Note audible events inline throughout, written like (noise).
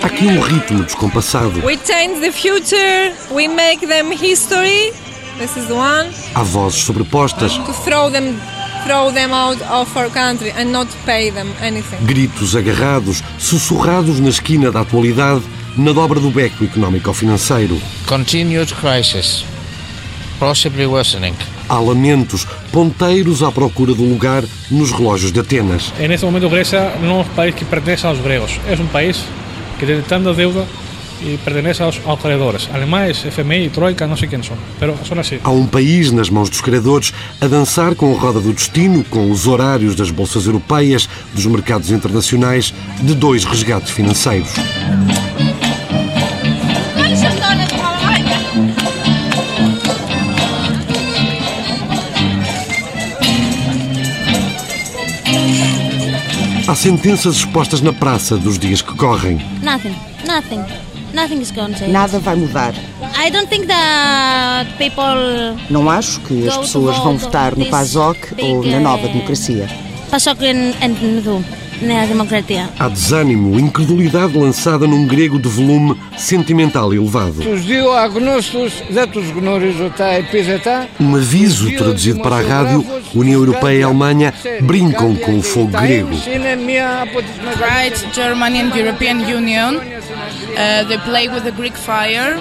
Há aqui um ritmo descompassado. We change the future, we make them history. This is one. Há vozes sobrepostas, To throw them throw them out of our country and not pay them anything. gritos agarrados, sussurrados na esquina da atualidade, na dobra do beco económico-financeiro. Continued crisis, possibly worsening. Há lamentos, ponteiros à procura do lugar nos relógios de Atenas. En este momento Grecia no es un país que pertenece a los griegos, es un país que tiene tanta deuda y pertenece a los acreedores. Alemanes, FMI, Troika, no sé quiénes son, pero son así. Há um país nas mãos dos credores a dançar com a roda do destino, com os horários das bolsas europeias, dos mercados internacionais, de dois resgates financeiros. Há sentenças expostas na praça dos dias que correm. Nothing. Nothing. Nothing is going to change. Nada vai mudar. I don't think that people Não acho que as pessoas vão votar no PASOK ou na nova democracia. pasok en en nem é democracia. Há desânimo, incredulidade lançada num grego de volume sentimental elevado. Um aviso traduzido para a rádio, União Europeia e Alemanha brincam com o fogo grego. Right, Union, uh, they play with the Greek fire.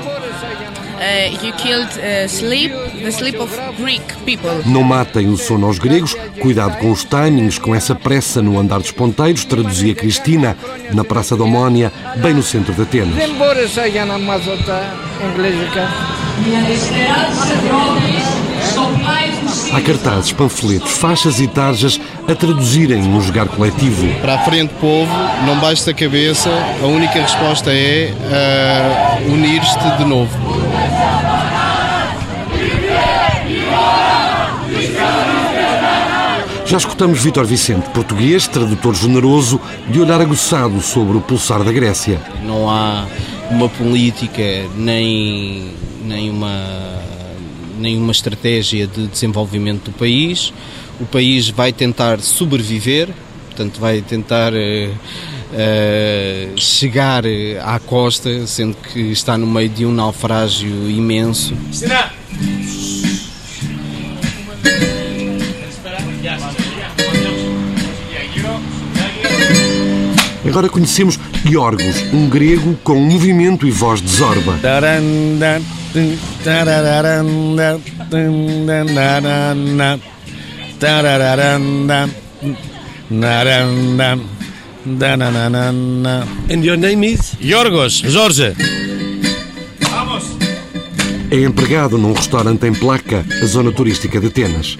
Não matem o sono aos gregos, cuidado com os timings, com essa pressa no andar dos ponteiros, traduzia Cristina, na Praça da Omónia, bem no centro de Atenas. Há cartazes, panfletos, faixas e tarjas a traduzirem no jogar coletivo. Para a frente, povo, não baixe a cabeça, a única resposta é eh, uh, unir-te de novo. Já escutamos Vítor Vicente, português, tradutor generoso, de olhar aguçado sobre o pulsar da Grécia. Não há uma política nem, nem, uma, nem uma estratégia de desenvolvimento do país. O país vai tentar sobreviver, portanto, vai tentar eh, chegar eh, à costa, sendo que está no meio de um naufrágio imenso. Agora conhecemos Iorgos, um grego com movimento e voz de zorba. And your name is? Yorgos, Jorge. É empregado num restaurante em Placa, a zona turística de Atenas.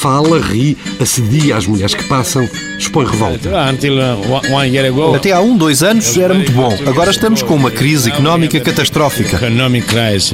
Fala, ri, assedia as mulheres que passam, expõe revolta. Until uh, Até há um, dois anos era muito bom. Agora estamos com uma crise económica catastrófica. economic crisis.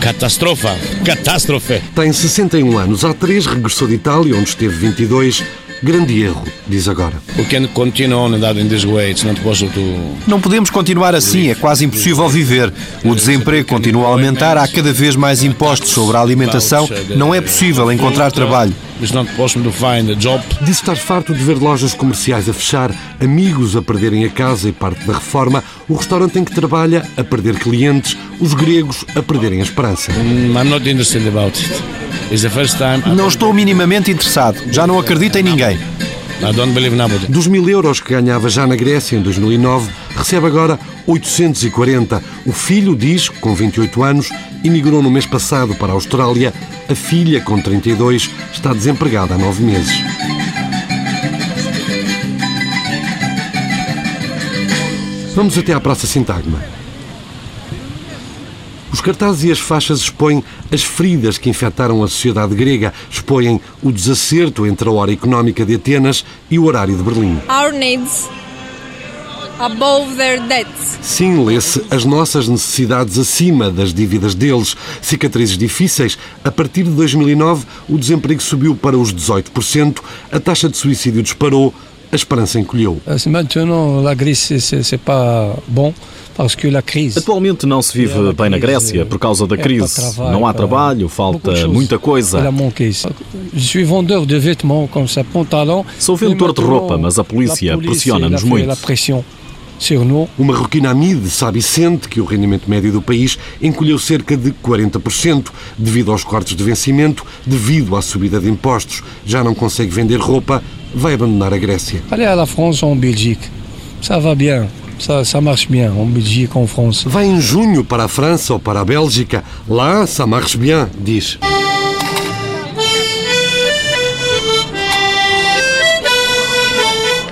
Catastrofa. Catástrofe. Tem 61 anos, há três regressou de Itália, onde esteve 22. Grande erro, diz agora. We can continue on that in this way. It's not possible to Não podemos continuar assim, é quase impossível viver. O desemprego continua a aumentar, há cada vez mais impostos sobre a alimentação, não é possível encontrar trabalho. It's not possible to find a job. Diz estar farto de ver lojas comerciais a fechar, amigos a perderem a casa e parte da reforma, o restaurante em que trabalha a perder clientes, os gregos a perderem a esperança. Mm, I'm not interested about it. It's the first time. Não estou minimamente interessado, já não acredito em ninguém. I don't believe nobody. Dos mil euros que ganhava já na Grécia em 2009, recebe agora 840. O filho, diz, com 28 anos, emigrou no mês passado para a Austrália. A filha, com 32, está desempregada há nove meses. Vamos até à Praça Sintagma. Os cartazes e as faixas expõem as feridas que infectaram a sociedade grega, expõem o desacerto entre a hora económica de Atenas e o horário de Berlim. Our needs above their debts. Sim, lê-se as nossas necessidades acima das dívidas deles. Cicatrizes difíceis. A partir de 2009, o desemprego subiu para os 18%, a taxa de suicídio disparou, a esperança encolheu. Maintenant, a Grèce, c'est pas bon. Atualmente não se vive bem na Grécia por causa da crise. Não há trabalho, falta muita coisa. Sou vendedor de roupa, mas a polícia pressiona-nos muito. O marroquino Hamid sabe sente que o rendimento médio do país encolheu cerca de 40% devido aos cortes de vencimento, devido à subida de impostos. Já não consegue vender roupa, vai abandonar a Grécia. Allez à la France ou en Belgique, ça va bien. Ça, ça marche bien, en Belgique, en France. Vai em junho para a França ou para a Bélgica. Lá, ça marche bien, diz.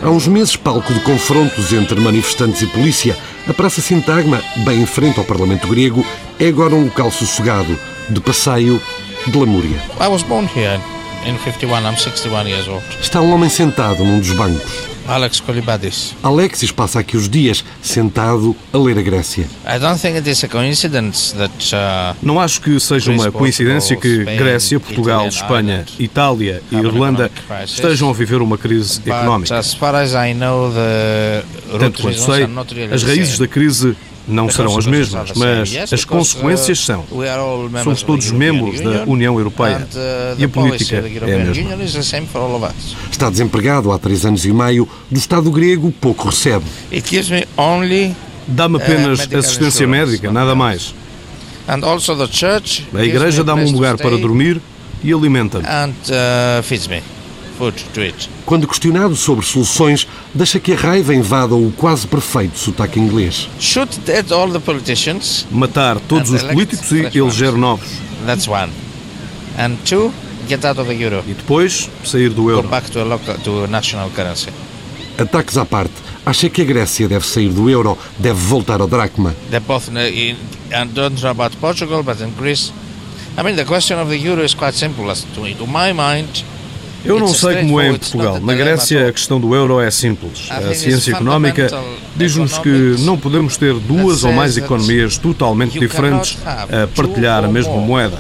Há uns meses, palco de confrontos entre manifestantes e polícia, a Praça Sintagma, bem em frente ao Parlamento grego, é agora um local sossegado, de passeio, de lamúria. I was born here in 51, I'm 61 years old. Está um homem sentado num dos bancos. Alex Kolibadis. Alexis passa aqui os dias sentado a ler a Grécia. I don't think it is a coincidence that, uh, Não acho que seja uma coincidência que Grécia, Portugal, Espanha, Itália e Irlanda estejam a viver uma crise económica. as far as I know, the Tanto quanto sei, as raízes da crise não serão as mesmas, mas as consequências são. Somos todos membros da União Europeia e a política é a mesma. Está desempregado há três anos e meio, do Estado grego pouco recebe. Dá-me apenas assistência médica, nada mais. A igreja dá-me um lugar para dormir e alimenta-me. Quando questionado sobre soluções, deixa que a raiva invada o quase perfeito sotaque inglês. Matar todos os políticos e eleger novos. E depois sair do euro. Ataques à parte, acha que a Grécia deve sair do euro, deve voltar ao dracma. And don't know about Portugal, but in Greece, I mean, the question of the euro is quite simple. As to, to my mind, eu não sei como é em Portugal. Na Grécia, a questão do euro é simples. A ciência económica diz-nos que não podemos ter duas ou mais economias totalmente diferentes a partilhar a mesma moeda.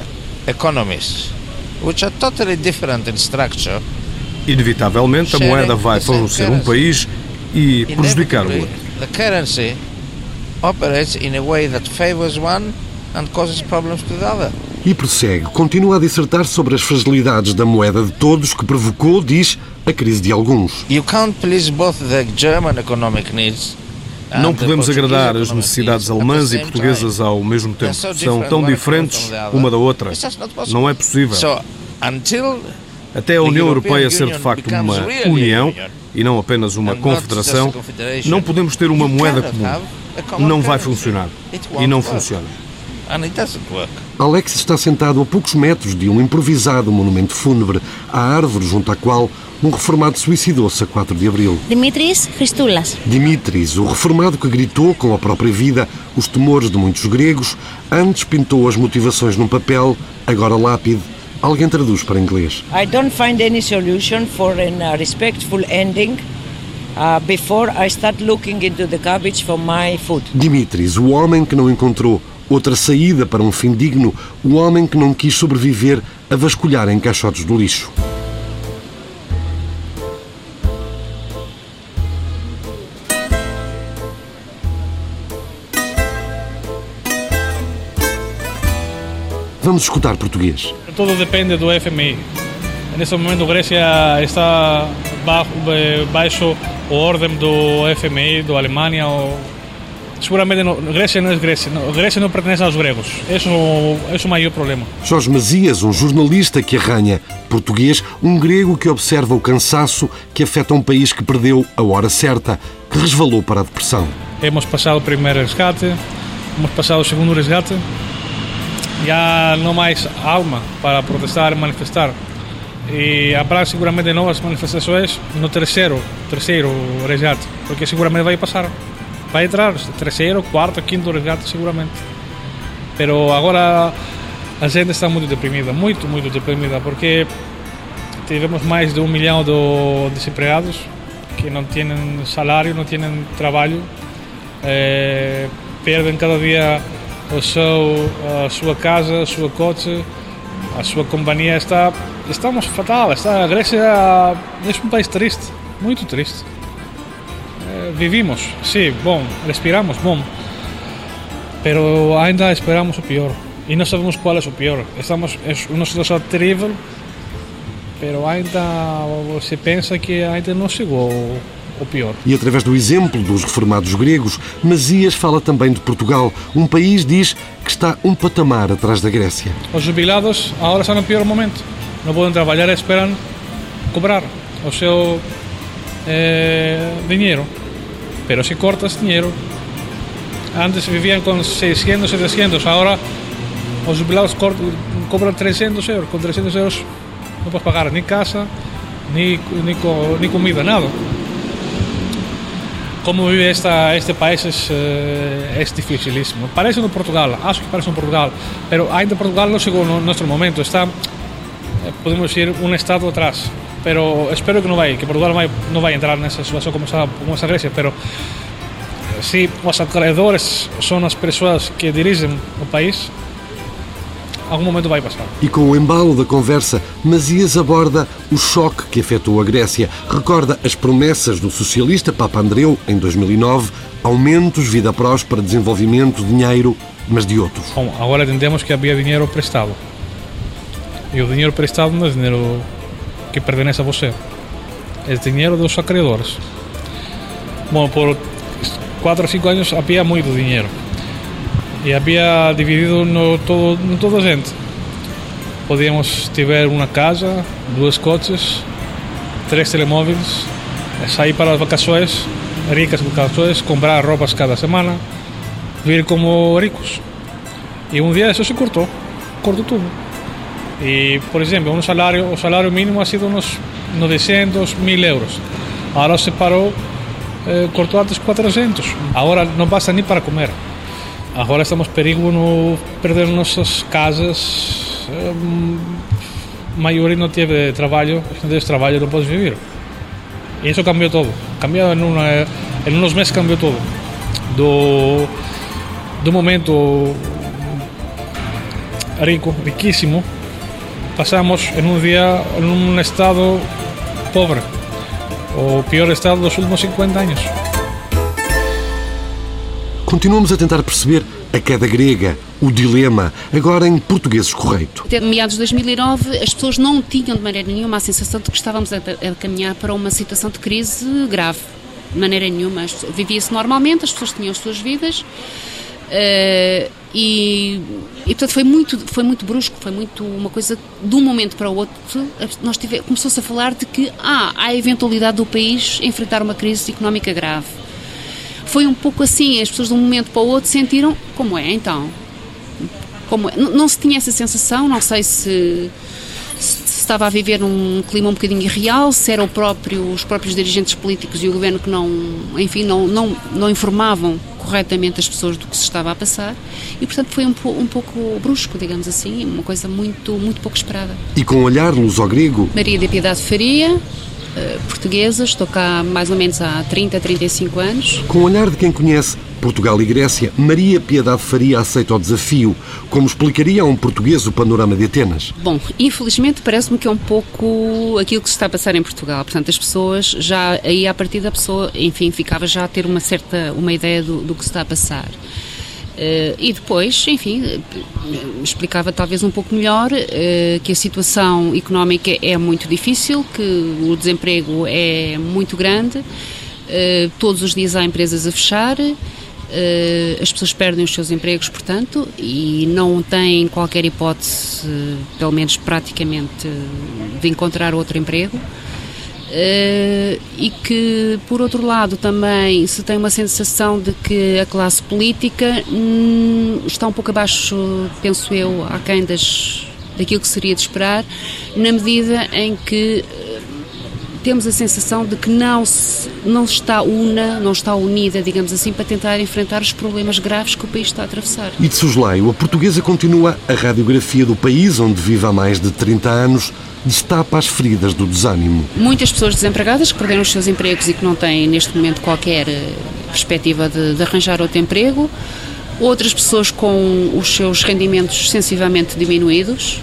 Inevitavelmente, a moeda vai favorecer um país e prejudicar o outro. And causes problems to the other. E prossegue, continua a dissertar sobre as fragilidades da moeda de todos que provocou, diz, a crise de alguns. You can't please both the German economic needs Não podemos agradar as necessidades alemãs e portuguesas ao mesmo tempo. São tão diferentes uma da outra. Não é possível. Até a União Europeia ser de facto uma união e não apenas uma confederação, não podemos ter uma moeda comum. Não vai funcionar. E não funciona. Alex está sentado a poucos metros de um improvisado monumento fúnebre, à árvore junto à qual um reformado suicidou-se a 4 de abril. Dimitris Christoulas. Dimitris, o reformado que gritou com a própria vida os temores de muitos gregos, antes pintou as motivações num papel, agora lápide. Alguém traduz para inglês. I don't find any solution for a respectful ending. Uh, before I start looking into the garbage for my food. Dimitris, o homem que não encontrou outra saída para um fim digno, o homem que não quis sobreviver a vasculhar em caixotes do lixo. Vamos escutar português. Tudo depende do FMI. Nesse momento, a Grécia está baixo a ordem do FMI, da Alemanha. Seguramente não, Grécia não é Grécia. Não, Grécia não pertence aos gregos. Esse é o maior problema. Jorge Mazias, um jornalista que arranha português, um grego que observa o cansaço que afeta um país que perdeu a hora certa, que resvalou para a depressão. Hemos passado o primeiro resgate, hemos passado o segundo resgate. Já não mais alma para protestar e manifestar. E haverá seguramente novas manifestações no terceiro, terceiro resgate, porque seguramente vai passar. Vai entrar terceiro, quarto, quinto resgate, seguramente. Pero agora a gente está muito deprimida, muito, muito deprimida, porque tivemos mais de um milhão de desempregados que não têm salário, não têm trabalho, eh, perdem cada dia o seu, a sua casa, o seu coche, a sua companhia está estamos fatal, está a Grécia é um país triste, muito triste. É, vivimos, sim, bom, respiramos, bom, pero ainda esperamos o pior e não sabemos qual é o pior. Estamos em uma situação terrível, pero ainda se pensa que ainda não chegou o pior. E através do exemplo dos reformados gregos, Masias fala também de Portugal. Um país, diz, que está um patamar atrás da Grécia. Os jubilados agora estão no pior momento. Não podem trabalhar esperam cobrar o seu eh, dinheiro. Pero se cortas dinheiro, antes vivían con 600, 700, agora os jubilados cobran 300 euros. Con 300 euros não podes pagar nem casa, nem, nem, nem comida, nada. Como vive esta, este país é, é dificilíssimo. Parece no Portugal, acho que parece no Portugal, mas ainda Portugal não chegou no nosso momento, está, podemos dizer, um estado atrás. Pero espero que não vai, que Portugal vai, não vai entrar nessa situação como está, como está a Grécia, pero se os acreedores são as pessoas que dirigem o país, algum momento vai passar. E com o embalo da conversa, Masias aborda o choque que afetou a Grécia. Recorda as promessas do socialista Papa Andreu em 2009, aumentos, vida próspera, desenvolvimento, dinheiro, mas de outros. Bom, agora entendemos que havia dinheiro prestado. E o dinheiro prestado não é dinheiro que pertenece a você. É dinheiro dos acreedores. Bom, por 4 ou 5 anos havia muito dinheiro e havia dividido no todo, no toda a gente. Podíamos ter uma casa, duas coches, três telemóveis, sair para as vacações, ricas vacações, comprar roupas cada semana, vir como ricos. E um dia isso se cortou, cortou tudo. E, por exemplo, um salário, o salário mínimo ha sido uns 900 mil euros. Agora se parou, eh, cortou antes 400. Agora não basta nem para comer. Agora estamos perigo no perder nossas casas. Um, maioria não teve trabalho, se não tens trabalho não podes viver. E isso cambiou todo. Em uns meses cambiou todo. Do, do momento rico, riquíssimo, passamos em um dia em um estado pobre. O pior estado dos últimos 50 anos. Continuamos a tentar perceber a queda grega, o dilema, agora em português correto. Até meados de 2009, as pessoas não tinham de maneira nenhuma a sensação de que estávamos a, a caminhar para uma situação de crise grave. De maneira nenhuma. Vivia-se normalmente, as pessoas tinham as suas vidas. Uh, e, e portanto foi muito foi muito brusco foi muito uma coisa de um momento para o outro nós tive, começou-se a falar de que ah, há a eventualidade do país enfrentar uma crise económica grave foi um pouco assim, as pessoas de um momento para o outro sentiram como é então. Como é? Não, não se tinha essa sensação, não sei se, estava a viver num clima um bocadinho irreal, se eram próprio, os próprios dirigentes políticos e o governo que não, enfim, não, não, não informavam corretamente as pessoas do que se estava a passar e portanto foi um, um pouco brusco, digamos assim, uma coisa muito, muito pouco esperada. E com um olhar luso-grego? Maria de Piedade Faria, eh, portuguesa, estou cá mais ou menos há 30, 35 anos. Com o olhar de quem conhece Portugal e Grécia, Maria Piedade Faria aceita o desafio. Como explicaria a um português o panorama de Atenas? Bom, infelizmente parece-me que é um pouco aquilo que se está a passar em Portugal. Portanto, as pessoas já, aí a partir da pessoa, enfim, ficava já a ter uma certa, uma ideia do, do que se está a passar. Uh, e depois, enfim, explicava talvez um pouco melhor uh, que a situação económica é muito difícil, que o desemprego é muito grande, uh, todos os dias há empresas a fechar, as pessoas perdem os seus empregos, portanto, e não têm qualquer hipótese, pelo menos praticamente, de encontrar outro emprego. Uh, e que, por outro lado, também se tem uma sensação de que a classe política hum, está um pouco abaixo, penso eu, aquém das, daquilo que seria de esperar, na medida em que temos a sensação de que não, se, não está una, não está unida, digamos assim, para tentar enfrentar os problemas graves que o país está a atravessar. E de Soslaio, a portuguesa continua a radiografia do país, onde vive há mais de 30 anos, destapa as feridas do desânimo. Muitas pessoas desempregadas que perderam os seus empregos e que não têm neste momento qualquer eh, perspectiva de, de arranjar outro emprego, outras pessoas com os seus rendimentos sensivelmente diminuídos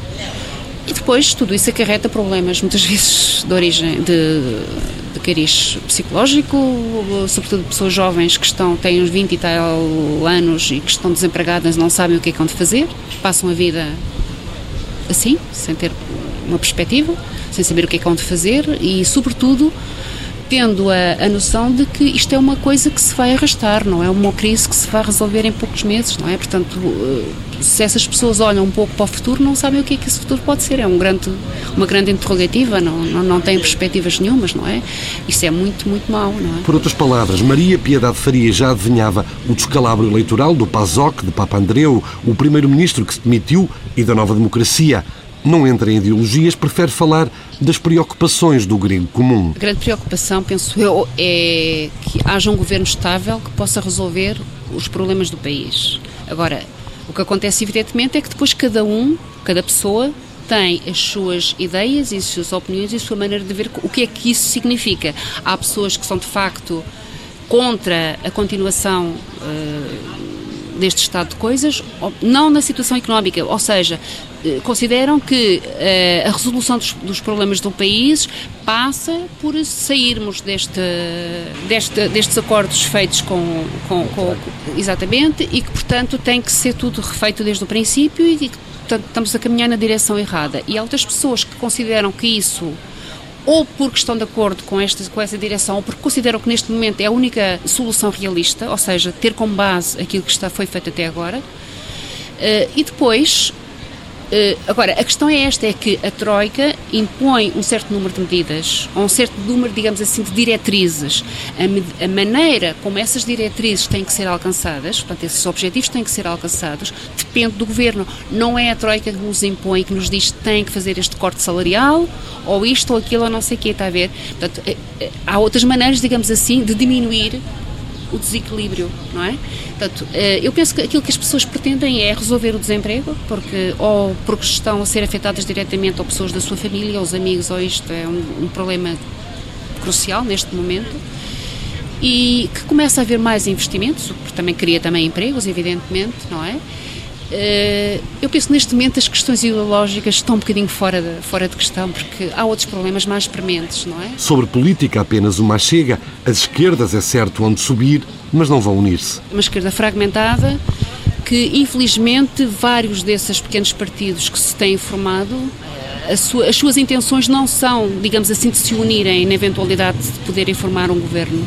e depois tudo isso acarreta problemas muitas vezes de origem de, de cariz psicológico, sobretudo pessoas jovens que estão, têm uns 20 e tal anos e que estão desempregadas, não sabem o que é que vão de fazer, passam a vida assim, sem ter uma perspectiva, sem saber o que é que vão de fazer e, sobretudo, tendo a, a noção de que isto é uma coisa que se vai arrastar, não é uma crise que se vai resolver em poucos meses, não é? Portanto, eh, se essas pessoas olham um pouco para o futuro, não sabem o que é que esse futuro pode ser. É um grande, uma grande interrogativa, não, não, não têm perspectivas nenhumas, não é? Isso é muito, muito mau, não é? Por outras palavras, Maria Piedade Faria já adivinhava o descalabro eleitoral do PASOK, de Papa Andreu, o primeiro-ministro que se demitiu e da nova democracia não entra em ideologias, prefere falar das preocupações do grego comum. A grande preocupação, penso eu, é que haja um governo estável que possa resolver os problemas do país. Agora, o que acontece evidentemente é que depois cada um, cada pessoa, tem as suas ideias e as suas opiniões e a sua maneira de ver o que é que isso significa. Há pessoas que são de facto contra a continuação uh, deste estado de coisas, não na situação económica, ou seja, consideram que uh, a resolução dos, dos, problemas do país passa por sairmos deste, deste, destes acordos feitos com, com, com, exatamente e que portanto tem que ser tudo refeito desde o princípio e que estamos a caminhar na direção errada e há outras pessoas que consideram que isso ou porque estão de acordo com, esta, com essa direção, ou porque consideram que neste momento é a única solução realista, ou seja, ter como base aquilo que está, foi feito até agora. Uh, e depois agora, a questão é esta, é que a Troika impõe um certo número de medidas, ou um certo número, digamos assim, de diretrizes. A, a, maneira como essas diretrizes têm que ser alcançadas, portanto, esses objetivos têm que ser alcançados, depende do Governo. Não é a Troika que nos impõe, que nos diz que tem que fazer este corte salarial, ou isto ou aquilo, ou não sei o quê, está a ver? Portanto, eh, eh, há outras maneiras, digamos assim, de diminuir o desequilíbrio, não é? Portanto, eh, eu penso que aquilo que as pessoas pretendem é resolver o desemprego, porque ou porque estão a ser afetadas diretamente ou pessoas da sua família, os amigos, ou isto é um, um problema crucial neste momento e que começa a haver mais investimentos, o que também cria também empregos, evidentemente, não é? Eh, eu penso que neste momento as questões ideológicas estão um bocadinho fora de, fora de questão, porque há outros problemas mais prementes, não é? Sobre política, apenas uma chega. As esquerdas, é certo, onde subir, mas não vão unir-se. Uma esquerda fragmentada que, infelizmente, vários desses pequenos partidos que se têm formado as suas intenções não são, digamos assim, de se unirem na eventualidade de poderem formar um governo.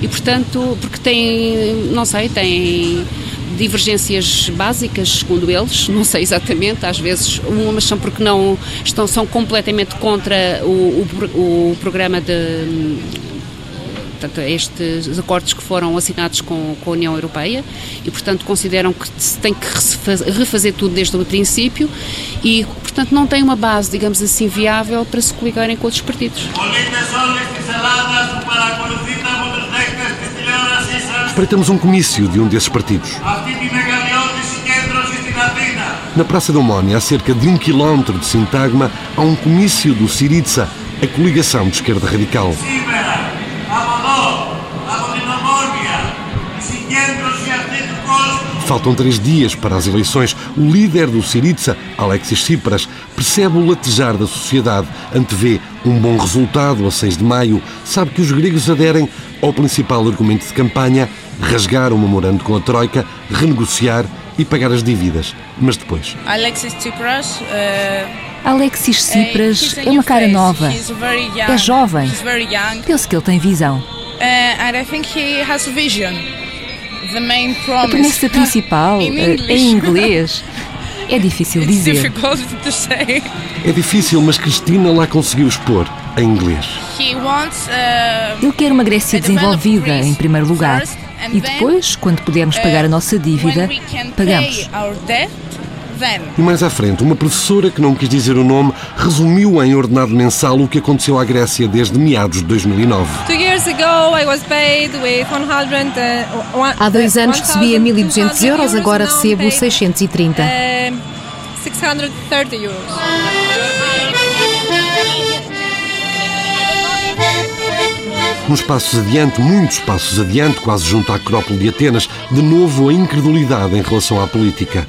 E, portanto, porque têm, não sei, têm divergências básicas, segundo eles, não sei exatamente, às vezes umas são porque não estão, são completamente contra o, o, o programa de portanto, estes acordos que foram assinados com, com, a União Europeia e, portanto, consideram que se tem que refazer tudo desde o princípio e, portanto, não tem uma base, digamos assim, viável para se coligarem com outros partidos. Espreitamos um comício de um desses partidos. Na Praça da Mónia, a cerca de um quilómetro de Sintagma, há um comício do Siriza, a coligação de esquerda radical. Faltam três dias para as eleições. O líder do Siriza, Alexis Tsipras, percebe o latejar da sociedade, antevê um bom resultado a 6 de maio, sabe que os gregos aderem ao principal argumento de campanha, rasgar o memorando com a Troika, renegociar e pagar as dívidas. Mas depois. Alexis Tsipras. Uh... Alexis Tsipras é uma cara nova. É jovem. Penso que ele tem visão. Vision. A promessa principal (laughs) eh, em inglês é difícil dizer. (laughs) É difícil, mas Cristina lá conseguiu expor em inglês. Ele quer uma Grécia desenvolvida, em primeiro lugar. E depois, quando pudermos pagar a nossa dívida, pagamos. E mais à frente, uma professora que não quis dizer o nome resumiu em ordenado mensal o que aconteceu à Grécia desde meados de 2009. Há dois anos recebia 1.200 euros, agora recebo 630. 630 euros. Uns passos adiante, muitos passos adiante, quase junto à Acrópole de Atenas, de novo a incredulidade em relação à política.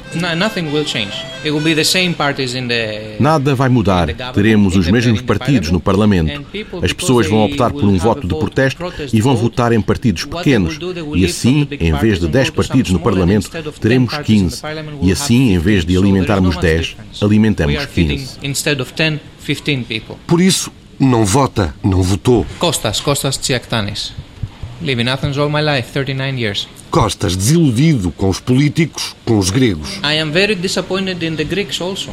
Nada vai mudar. Teremos os mesmos partidos no Parlamento. As pessoas vão optar por um voto de protesto e vão votar em partidos pequenos. E assim, em vez de 10 partidos no Parlamento, teremos 15. E assim, em vez de alimentarmos 10, alimentamos 15. Por isso, não vota, não votou. Costas, Costas Tsiaktanis. Live in Athens all my life, 39 years. Costas, desiludido com os políticos, com os gregos. I am very disappointed in the Greeks also.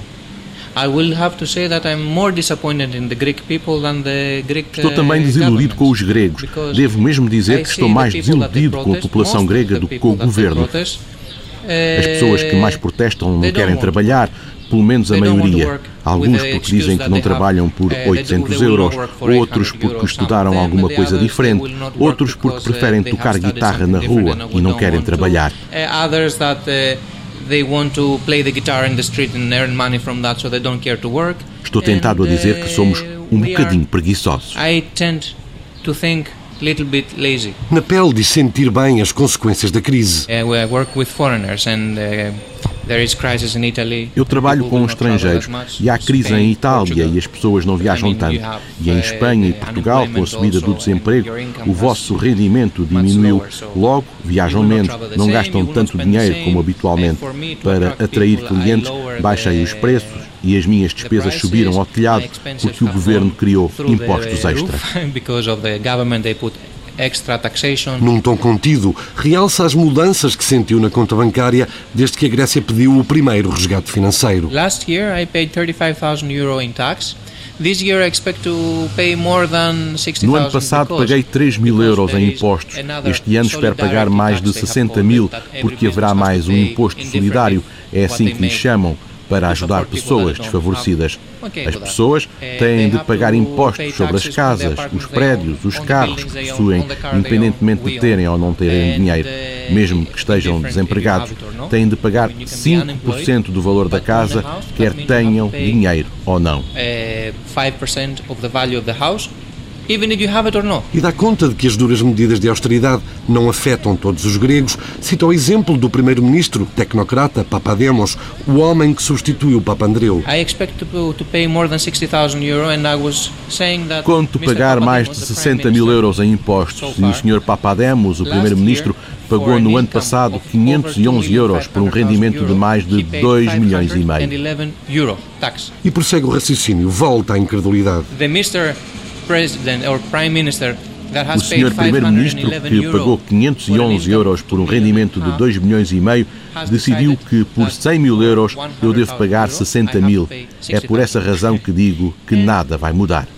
I will have to say that I'm more disappointed in the Greek people than the Greek Estou também uh, desiludido com os gregos. Devo mesmo dizer que estou mais desiludido com a população grega do que com o governo. As pessoas que mais protestam não querem trabalhar, pelo menos a maioria. Alguns porque dizem que não trabalham por 800 euros, outros porque estudaram alguma coisa diferente, outros porque preferem tocar guitarra na rua e não querem trabalhar. Estou tentado a dizer que somos um bocadinho preguiçosos. Little bit lazy. Na pele de sentir bem as consequências da crise. Uh, uh, eu trabalho com estrangeiros e há crise em Itália e as pessoas não viajam tanto. E em Espanha e Portugal, com a subida do desemprego, o vosso rendimento diminuiu. Logo, viajam menos, não gastam tanto dinheiro como habitualmente. Para atrair clientes, baixei os preços e as minhas despesas subiram ao telhado porque o governo criou impostos extra. (laughs) extra taxation. Num tom contido, realça as mudanças que sentiu na conta bancária desde que a Grécia pediu o primeiro resgate financeiro. Last year I paid 35,000 euro in tax. No ano passado paguei 3 mil euros em impostos. Este ano espero pagar mais de 60 mil, porque haverá mais um imposto solidário, é assim que lhe chamam para ajudar pessoas desfavorecidas. As pessoas têm de pagar impostos sobre as casas, os prédios, os carros que possuem, independentemente de terem ou não terem dinheiro. Mesmo que estejam desempregados, têm de pagar 5% do valor da casa, quer tenham dinheiro ou não. 5% of the value of the house even if you have it or not. E dá conta de que as duras medidas de austeridade não afetam todos os gregos. Cita o exemplo do primeiro-ministro, tecnocrata Papademos, o homem que substituiu o Papa Andreu. Conto pagar mais de 60 mil euros em impostos e o Sr. Papademos, o primeiro-ministro, pagou no ano passado 511 euros por um rendimento de mais de 2 milhões e meio. E prossegue o raciocínio, volta à incredulidade. O senhor primeiro-ministro, que pagou 511 euros por um rendimento de 2 milhões e meio, decidiu que por 100 mil euros eu devo pagar 60 mil. É por essa razão que digo que nada vai mudar.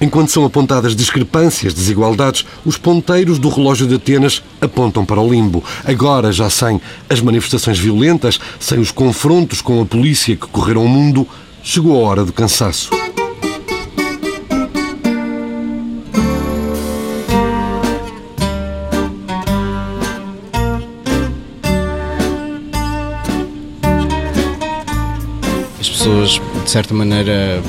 Enquanto são apontadas discrepâncias, desigualdades, os ponteiros do relógio de Atenas apontam para o limbo. Agora, já sem as manifestações violentas, sem os confrontos com a polícia que correram o mundo, chegou a hora do cansaço. Pessoas, de certa maneira,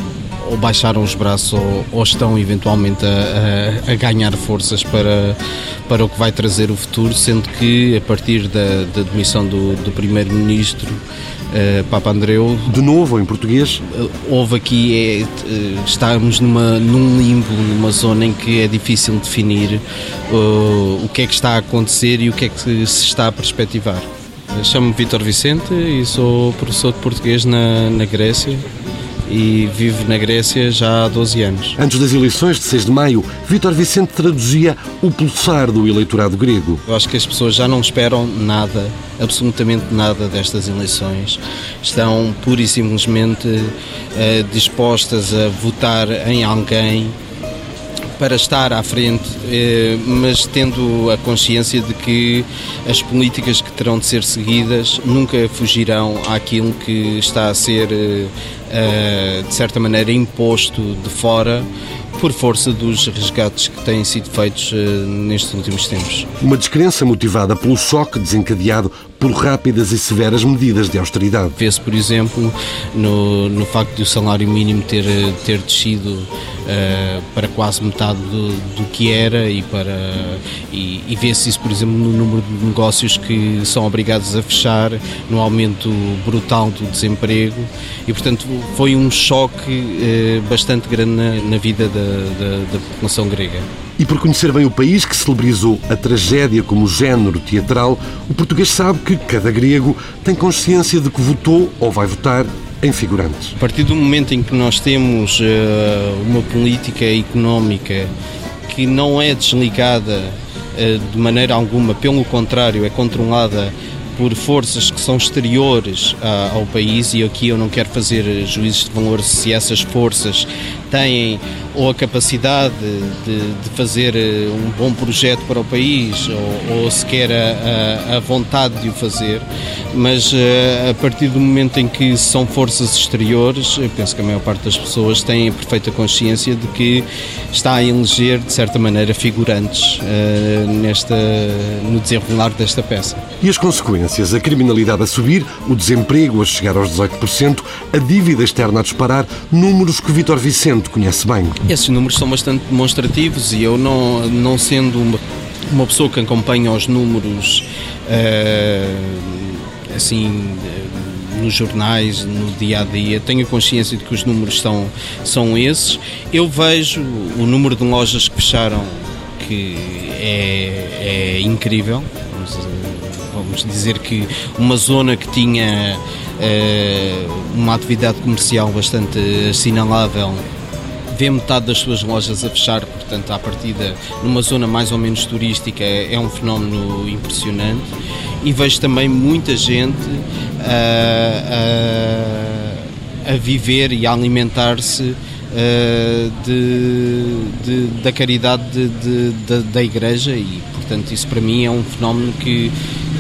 ou baixaram os braços ou, ou estão eventualmente a, a, a, ganhar forças para, para o que vai trazer o futuro, sendo que a partir da, da demissão do, do Primeiro-Ministro uh, Papa Andreu. De novo em português? Uh, houve aqui, é, uh, estamos numa, num limbo, numa zona em que é difícil definir o que é que está a acontecer e o que é que se está a perspectivar. Chamo-me Vitor Vicente e sou professor de português na, na Grécia e vivo na Grécia já há 12 anos. Antes das eleições de 6 de maio, Vítor Vicente traduzia o pulsar do eleitorado grego. Eu acho que as pessoas já não esperam nada, absolutamente nada destas eleições. Estão pura e simplesmente uh, dispostas a votar em alguém para estar à frente, eh, mas tendo a consciência de que as políticas que terão de ser seguidas nunca fugirão àquilo que está a ser, eh, eh, de certa maneira, imposto de fora por força dos resgates que têm sido feitos uh, nestes últimos tempos. Uma descrença motivada pelo choque desencadeado por rápidas e severas medidas de austeridade. Vê-se, por exemplo, no, no facto de o salário mínimo ter, ter descido uh, para quase metade do, do, que era e, para, e, e vê-se isso, por exemplo, no número de negócios que são obrigados a fechar, no aumento brutal do desemprego e, portanto, foi um choque uh, bastante grande na, na vida da, da, da população grega. E por conhecer bem o país que celebrizou a tragédia como género teatral, o português sabe que cada grego tem consciência de que votou ou vai votar em figurantes. A partir do momento em que nós temos uh, uma política económica que não é desligada uh, de maneira alguma, pelo contrário, é controlada por forças que são exteriores uh, ao país e aqui eu não quero fazer juízes de valor se essas forças têm ou a capacidade de, de fazer eh, um bom projeto para o país ou, ou sequer a, a, vontade de o fazer, mas eh, a partir do momento em que são forças exteriores, eu penso que a maior parte das pessoas tem a perfeita consciência de que está a eleger, de certa maneira, figurantes uh, nesta, no desenrolar desta peça. E as consequências? A criminalidade a subir, o desemprego a chegar aos 18%, a dívida externa a disparar, números que Vitor Vicente conhece bem. Esses números são bastante demonstrativos e eu não, não sendo uma, uma pessoa que acompanha os números uh, assim nos jornais, no dia a dia, tenho consciência de que os números são, são esses. Eu vejo o número de lojas que fecharam, que é, é incrível. Vamos, vamos, dizer que uma zona que tinha uh, uma atividade comercial bastante assinalável vê metade das suas lojas a fechar, portanto, à partida, numa zona mais ou menos turística, é, é um fenómeno impressionante. E vejo também muita gente a, a, a viver e a alimentar-se Uh, de, de, da caridade de, de, da igreja e portanto isso para mim é um fenómeno que,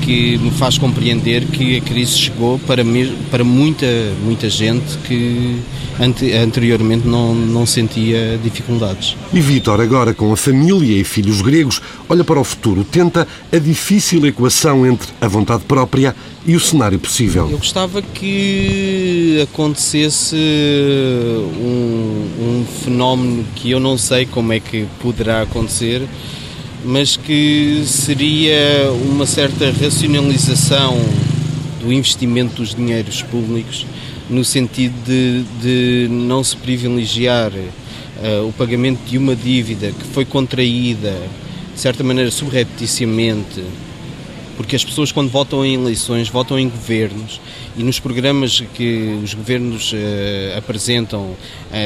que me faz compreender que a crise chegou para, me, para muita, muita gente que ante, anteriormente não, não sentia dificuldades. E Vítor, agora com a família e filhos gregos, olha para o futuro, tenta a difícil equação entre a vontade própria e o cenário possível. Eu gostava que acontecesse um, um fenómeno que eu não sei como é que poderá acontecer, mas que seria uma certa racionalização do investimento dos dinheiros públicos no sentido de, de não se privilegiar uh, o pagamento de uma dívida que foi contraída de certa maneira subrepticiamente porque as pessoas quando votam em eleições votam em governos e nos programas que os governos uh, apresentam uh,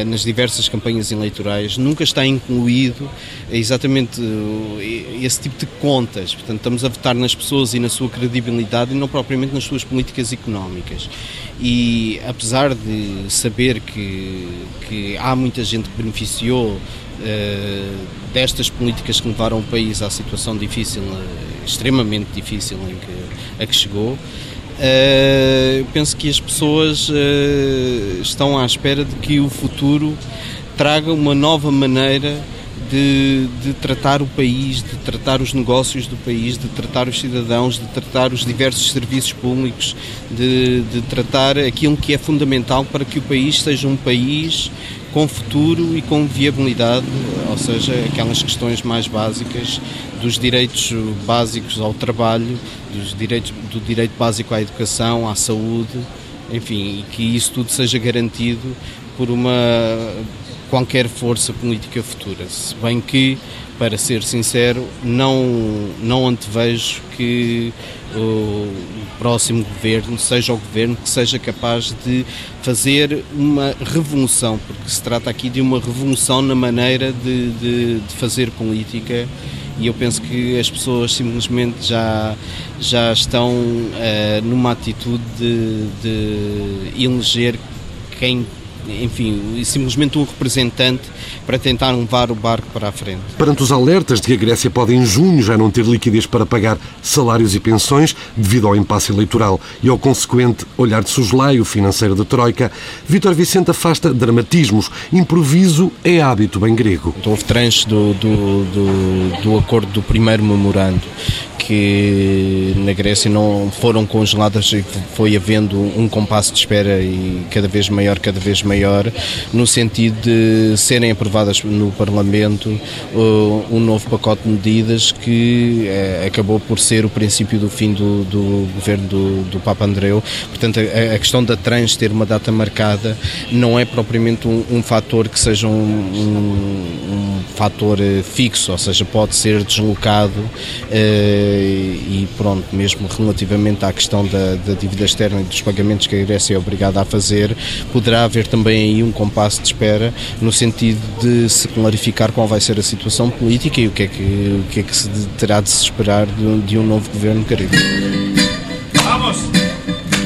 nas diversas campanhas eleitorais nunca está incluído exatamente uh, esse tipo de contas. Portanto, estamos a votar nas pessoas e na sua credibilidade e não propriamente nas suas políticas económicas. E apesar de saber que, que há muita gente que beneficiou destas políticas que levaram o país à situação difícil, extremamente difícil em que, a que chegou, Uh, penso que as pessoas estão à espera de que o futuro traga uma nova maneira de, de, tratar o país, de tratar os negócios do país, de tratar os cidadãos, de tratar os diversos serviços públicos, de, de tratar aquilo que é fundamental para que o país seja um país com futuro e com viabilidade, ou seja, aquelas questões mais básicas dos direitos básicos ao trabalho, dos direitos, do direito básico à educação, à saúde, enfim, e que isso tudo seja garantido por uma qualquer força política futura. Se bem que, para ser sincero, não, não antevejo que o próximo governo seja o governo que seja capaz de fazer uma revolução, porque se trata aqui de uma revolução na maneira de, de, de fazer política e eu penso que as pessoas simplesmente já, já estão uh, numa atitude de, de eleger quem enfim, simplesmente um representante para tentar levar o barco para a frente. Perante os alertas de que a Grécia pode em junho já não ter liquidez para pagar salários e pensões devido ao impasse eleitoral e ao consequente olhar de soslaio financeiro da Troika, Vítor Vicente afasta dramatismos. Improviso é hábito bem grego. Então, houve tranche do, do, do, do acordo do primeiro memorando que na Grécia não foram congeladas e foi havendo um compasso de espera e cada vez maior, cada vez maior, no sentido de serem aprovadas no Parlamento uh, um novo pacote de medidas que uh, acabou por ser o princípio do fim do, do governo do, do, Papa Andreu. Portanto, a, a, questão da trans ter uma data marcada não é propriamente um, um fator que seja um, um, um fator uh, fixo, ou seja, pode ser deslocado e pronto, mesmo relativamente à questão da, da, dívida externa e dos pagamentos que a Grécia é obrigada a fazer, poderá haver também aí um compasso de espera no sentido de se clarificar qual vai ser a situação política e o que é que, o que, é que se terá de se esperar de, de um novo governo caribe. Vamos!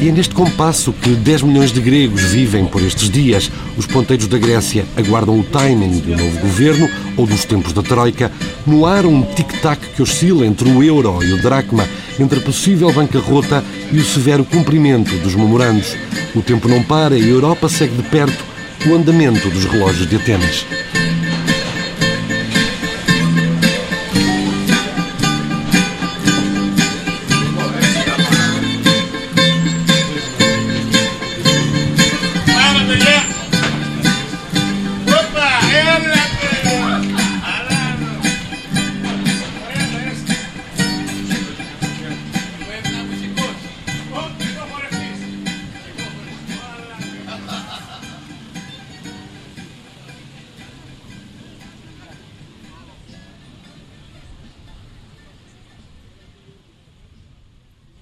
E é neste compasso que 10 milhões de gregos vivem por estes dias. Os ponteiros da Grécia aguardam o timing do novo governo ou dos tempos da Troika. No ar, um tic-tac que oscila entre o euro e o dracma, entre a possível bancarrota e o severo cumprimento dos memorandos. O tempo não para e a Europa segue de perto o andamento dos relógios de Atenas.